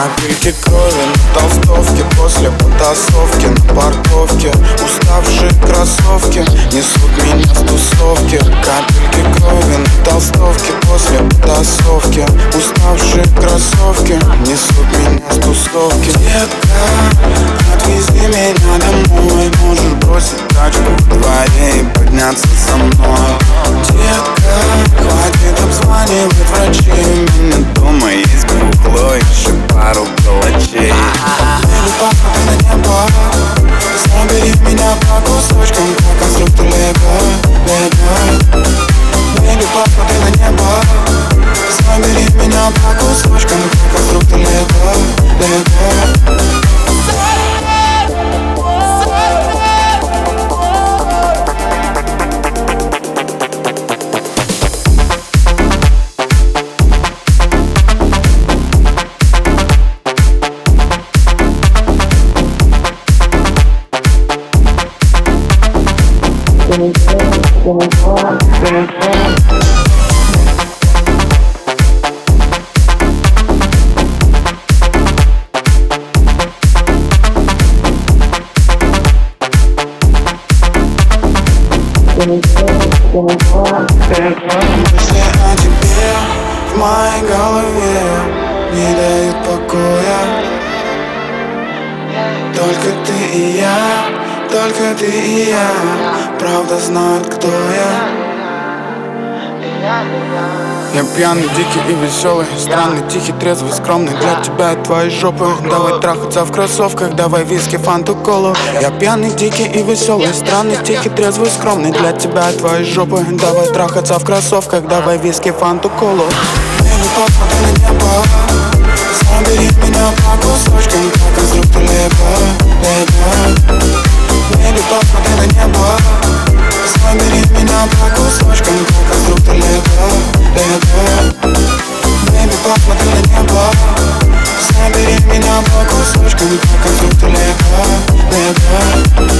Капельки крови на толстовке После потасовки на парковке Уставшие кроссовки Несут меня с тусовки. Капельки крови на толстовке После потасовки Уставшие кроссовки Несут меня с тусовки. Детка, отвези меня домой Можешь бросить тачку в дворе И подняться со мной Только ты и я, только ты и я Правда знают, кто я. Я пьяный, дикий и веселый Странный, тихий, трезвый, скромный. Для тебя и твоей жопы. Давай трахаться в кроссовках Давай виски, фанту, колу. Я пьяный, дикий и веселый Странный, тихий, трезвый, скромный. Для тебя и твоей жопы. Давай трахаться в кроссовках Давай виски, фанту, колу. Небо, посмотри на небо. Забери меня по кусочкам Как конструктор Лего, Лего